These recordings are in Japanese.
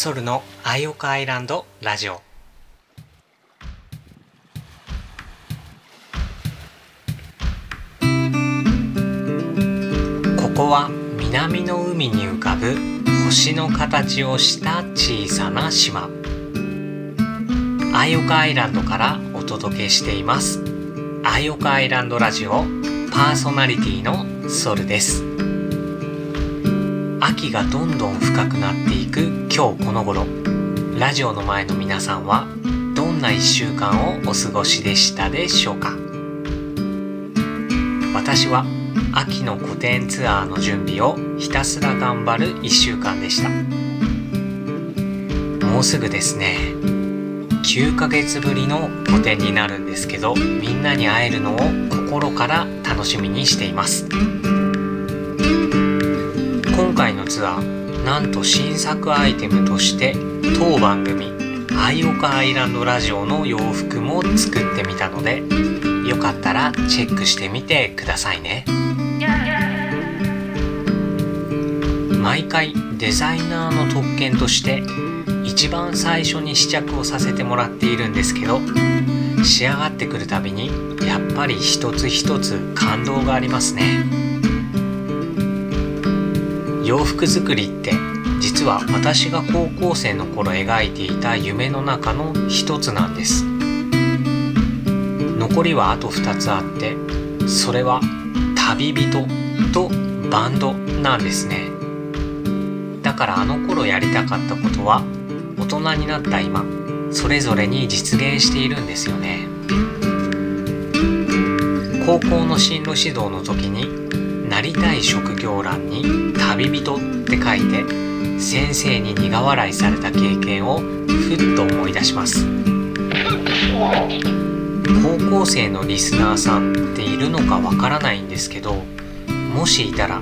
ソルのアイオカアイランドラジオ。ここは南の海に浮かぶ星の形をした小さな島。アイオカアイランドからお届けしています。アイオカアイランドラジオパーソナリティのソルです。秋がどんどん深くなっていく今日この頃。ラジオの前の皆さんはどんな1週間をお過ごしでしたでしょうか？私は秋の古典ツアーの準備をひたすら頑張る1週間でした。もうすぐですね。9ヶ月ぶりの個展になるんですけどみんなに会えるのを心から楽しみにしています。回のツアーなんと新作アイテムとして当番組「アイオカアイランドラジオ」の洋服も作ってみたのでよかったらチェックしてみてくださいね。毎回デザイナーの特権として一番最初に試着をさせてもらっているんですけど仕上がってくるたびにやっぱり一つ一つ感動がありますね。洋服作りって実は私が高校生の頃描いていた夢の中の一つなんです。残りはあと2つあってそれは旅人とバンドなんですね。だからあの頃やりたかったことは大人になった今それぞれに実現しているんですよね。高校の進路指導の時になりたい職業欄に旅人って書いて先生に苦笑いされた経験をふっと思い出します。高校生のリスナーさんっているのかわからないんですけどもしいたら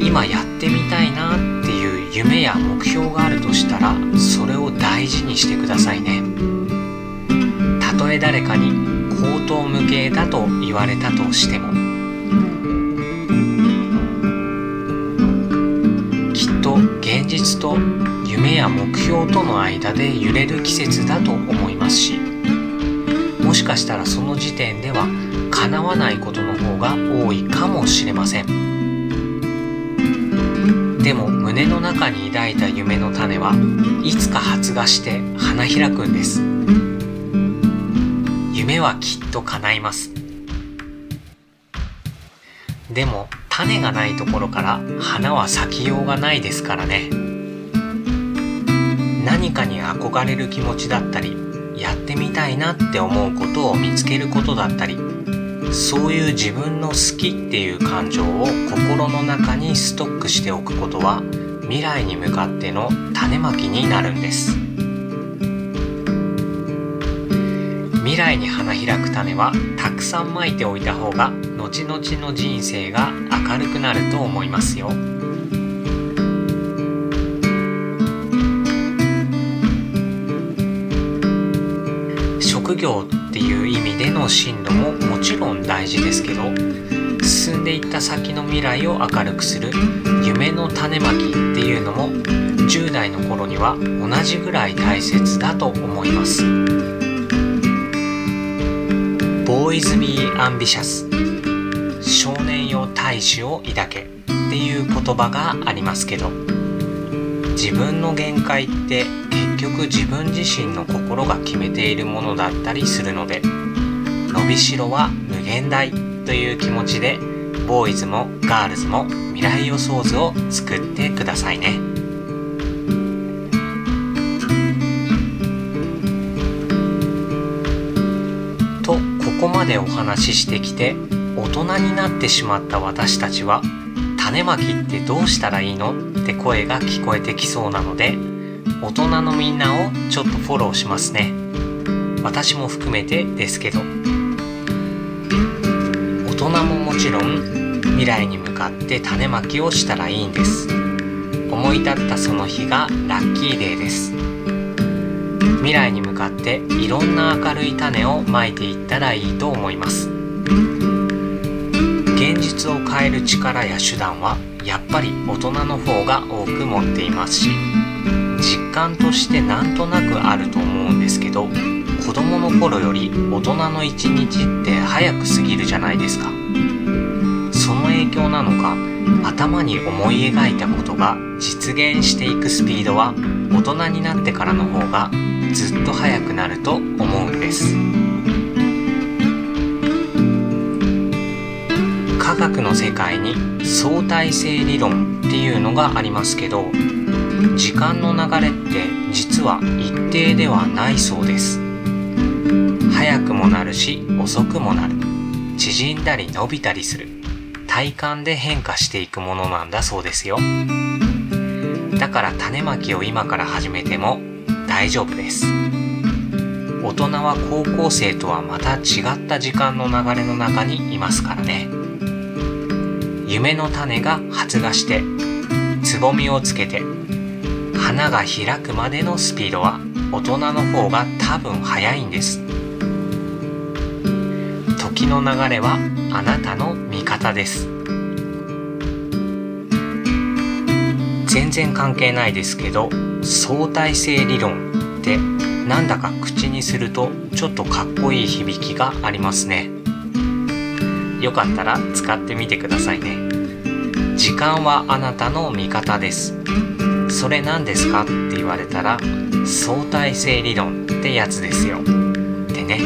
今やってみたいなっていう夢や目標があるとしたらそれを大事にしてくださいね。たとえ誰かに口頭無形だと言われたとしてもと夢や目標との間で揺れる季節だと思いますしもしかしたらその時点では叶わないことの方が多いかもしれません。でも胸の中に抱いた夢の種はいつか発芽して花開くんです。夢はきっと叶います。でも種がないところから花は咲きようがないですからね。何かに憧れる気持ちだったりやってみたいなって思うことを見つけることだったりそういう自分の好きっていう感情を心の中にストックしておくことは未来に向かっての種まきになるんです。未来に花開く種はたくさんまいておいた方が後々の人生が明るくなると思いますよ。職業っていう意味での進路ももちろん大事ですけど進んでいった先の未来を明るくする夢の種まきっていうのも10代の頃には同じぐらい大切だと思います。Boys be ambitious 少年よ大志を抱けっていう言葉がありますけど自分の限界って結局自分自身の心が決めているものだったりするので伸びしろは無限大という気持ちでボーイズもガールズも未来予想図を作ってくださいね。とここまでお話ししてきて大人になってしまった私たちは種まきってどうしたらいいのって声が聞こえてきそうなので大人のみんなをちょっとフォローしますね。私も含めてですけど。大人ももちろん未来に向かって種まきをしたらいいんです。思い立ったその日がラッキーデーです。未来に向かっていろんな明るい種をまいていったらいいと思います。現実を変える力や手段はやっぱり大人の方が多く持っていますし実間としてなんとなくあると思うんですけど子供の頃より大人の一日って早く過ぎるじゃないですか。その影響なのか頭に思い描いたことが実現していくスピードは大人になってからの方がずっと速くなると思うんです。科学の世界に相対性理論っていうのがありますけど時間の流れって実は一定ではないそうです。速くもなるし遅くもなる。縮んだり伸びたりする。体感で変化していくものなんだそうですよ。だから種まきを今から始めても大丈夫です。大人は高校生とはまた違った時間の流れの中にいますからね。夢の種が発芽してつぼみをつけて花が開くまでのスピードは大人の方が多分早いんです。時の流れはあなたの味方です。全然関係ないですけど相対性理論ってなんだか口にするとちょっとかっこいい響きがありますね。よかったら使ってみてくださいね。時間はあなたの味方です。それ何ですかって言われたら相対性理論ってやつですよ。ってね。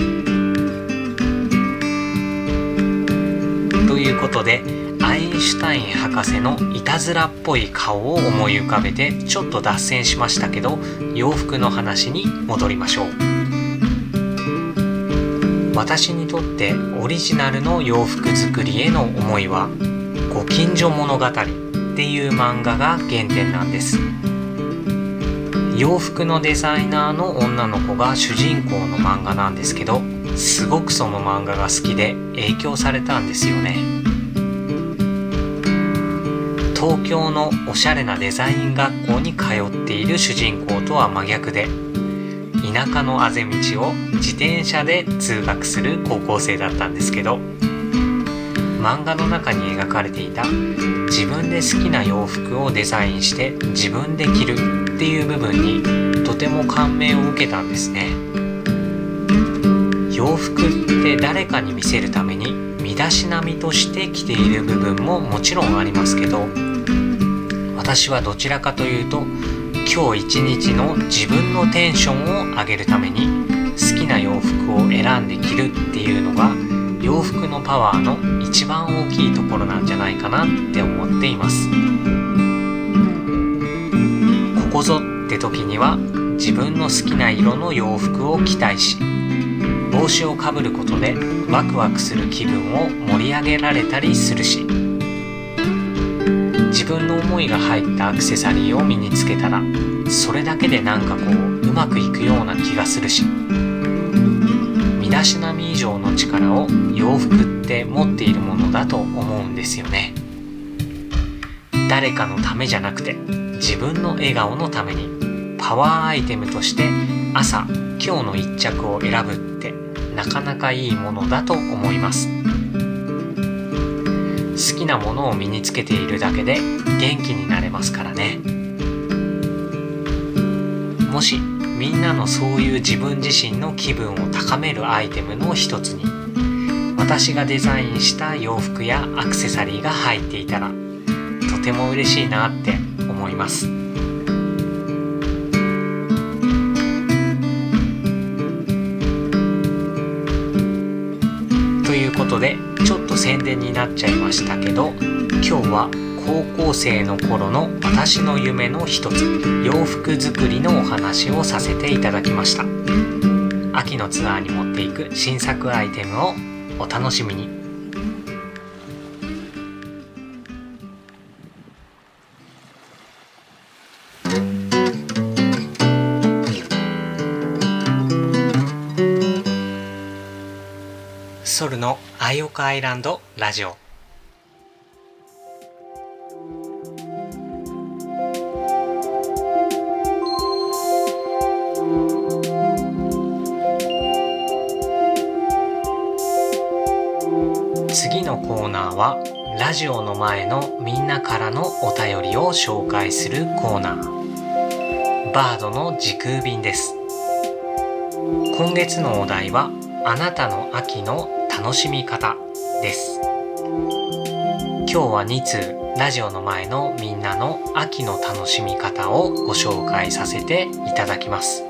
ということでアインシュタイン博士のいたずらっぽい顔を思い浮かべてちょっと脱線しましたけど洋服の話に戻りましょう。私にとってオリジナルの洋服作りへの思いは「ご近所物語」っていう漫画が原点なんです。洋服のデザイナーの女の子が主人公の漫画なんですけどすごくその漫画が好きで影響されたんですよね。東京のおしゃれなデザイン学校に通っている主人公とは真逆で田舎のあぜ道を自転車で通学する高校生だったんですけど漫画の中に描かれていた自分で好きな洋服をデザインして自分で着るっていう部分にとても感銘を受けたんですね。洋服って誰かに見せるために身だしなみとして着ている部分ももちろんありますけど私はどちらかというと今日一日の自分のテンションを上げるために好きな洋服を選んで着るっていうのが洋服のパワーの一番大きいところなんじゃないかなって思っています。ここぞって時には自分の好きな色の洋服を着たいし帽子をかぶることでワクワクする気分を盛り上げられたりするし自分の思いが入ったアクセサリーを身につけたらそれだけでなんかこううまくいくような気がするし身だしなみ以上の力を洋服って持っているものだと思うんですよね。誰かのためじゃなくて自分の笑顔のためにパワーアイテムとして朝今日の一着を選ぶってなかなかいいものだと思います。好きなものを身につけているだけで元気になれますからね。もしみんなのそういう自分自身の気分を高めるアイテムの一つに私がデザインした洋服やアクセサリーが入っていたらとても嬉しいなって思います。でちょっと宣伝になっちゃいましたけど今日は高校生の頃の私の夢の一つ洋服作りのお話をさせていただきました。秋のツアーに持っていく新作アイテムをお楽しみに。ソルのアイオカアイランドラジオ。次のコーナーはラジオの前のみんなからのお便りを紹介するコーナー。バードの時空便です。今月のお題はあなたの秋の楽しみ方です。今日は2通ラジオの前のみんなの秋の楽しみ方をご紹介させていただきます。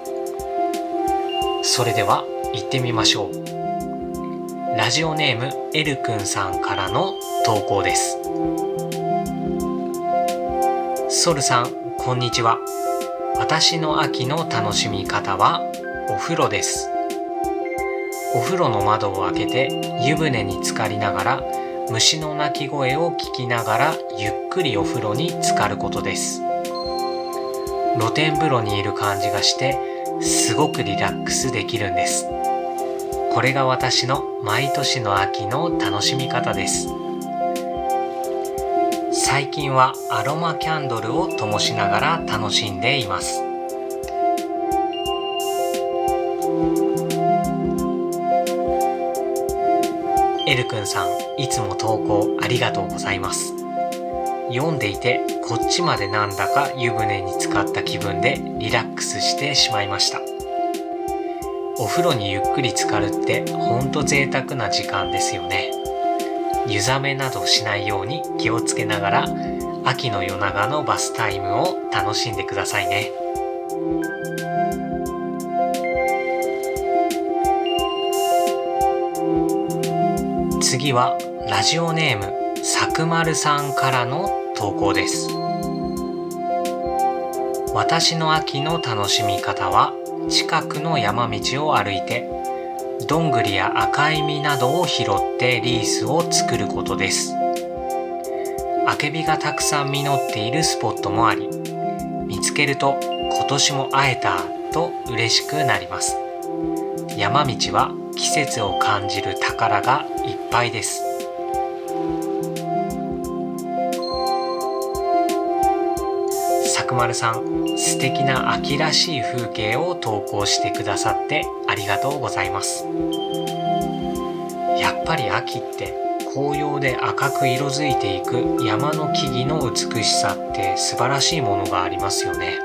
それでは行ってみましょう。ラジオネームエルくんさんからの投稿です。ソルさんこんにちは。私の秋の楽しみ方はお風呂です。お風呂の窓を開けて湯船に浸かりながら虫の鳴き声を聞きながらゆっくりお風呂に浸かることです。露天風呂にいる感じがしてすごくリラックスできるんです。これが私の毎年の秋の楽しみ方です。最近はアロマキャンドルを灯しながら楽しんでいます。エルくんさんいつも投稿ありがとうございます。読んでいてこっちまでなんだか湯船に浸かった気分でリラックスしてしまいました。お風呂にゆっくり浸かるってほんと贅沢な時間ですよね。湯冷めなどしないように気をつけながら秋の夜長のバスタイムを楽しんでくださいね。次はラジオネームさくまるさんからの投稿です。私の秋の楽しみ方は近くの山道を歩いてどんぐりや赤い実などを拾ってリースを作ることです。あけびがたくさん実っているスポットもあり見つけると今年も会えたと嬉しくなります。山道は季節を感じる宝がいっぱいです。さくまるさん素敵な秋らしい風景を投稿してくださってありがとうございます。やっぱり秋って紅葉で赤く色づいていく山の木々の美しさって素晴らしいものがありますよね。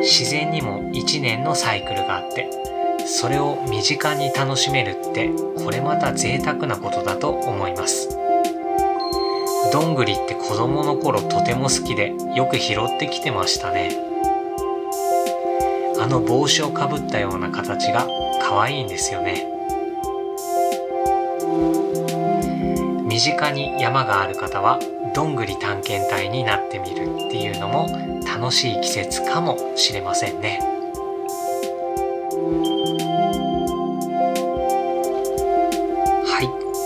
自然にも一年のサイクルがあってそれを身近に楽しめるってこれまた贅沢なことだと思います。どんぐりって子供の頃とても好きでよく拾ってきてましたね。あの帽子をかぶったような形が可愛いんですよね。身近に山がある方はどんぐり探検隊になってみるっていうのも楽しい季節かもしれませんね。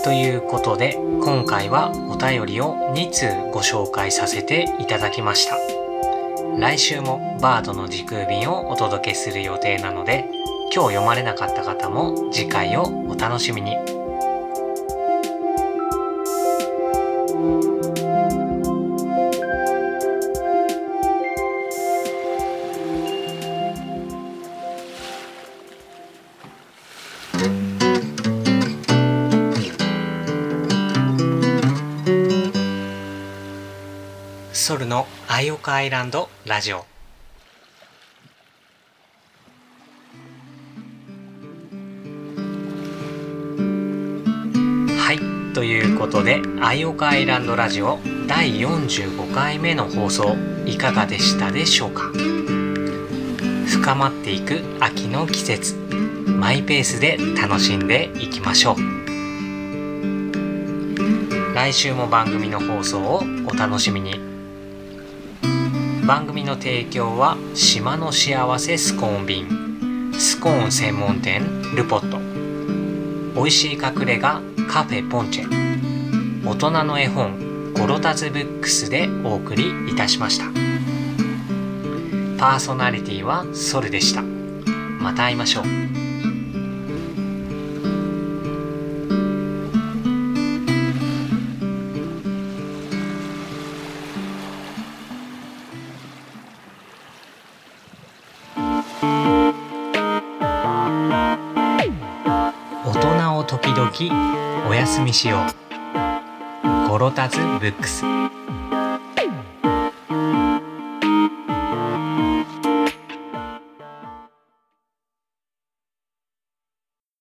ということで今回はお便りを2通ご紹介させていただきました。来週もバードの時空便をお届けする予定なので今日読まれなかった方も次回をお楽しみに。ソルのアイオカアイランドラジオ。はいということでアイオカアイランドラジオ第45回目の放送いかがでしたでしょうか？深まっていく秋の季節マイペースで楽しんでいきましょう。来週も番組の放送をお楽しみに。番組の提供は島の幸せスコーン便スコーン専門店ルポット。美味しい隠れ家カフェポンチェ。大人の絵本ゴロタズブックスでお送りいたしました。パーソナリティはソルでした。また会いましょう。にしよう。ゴロタズブックス。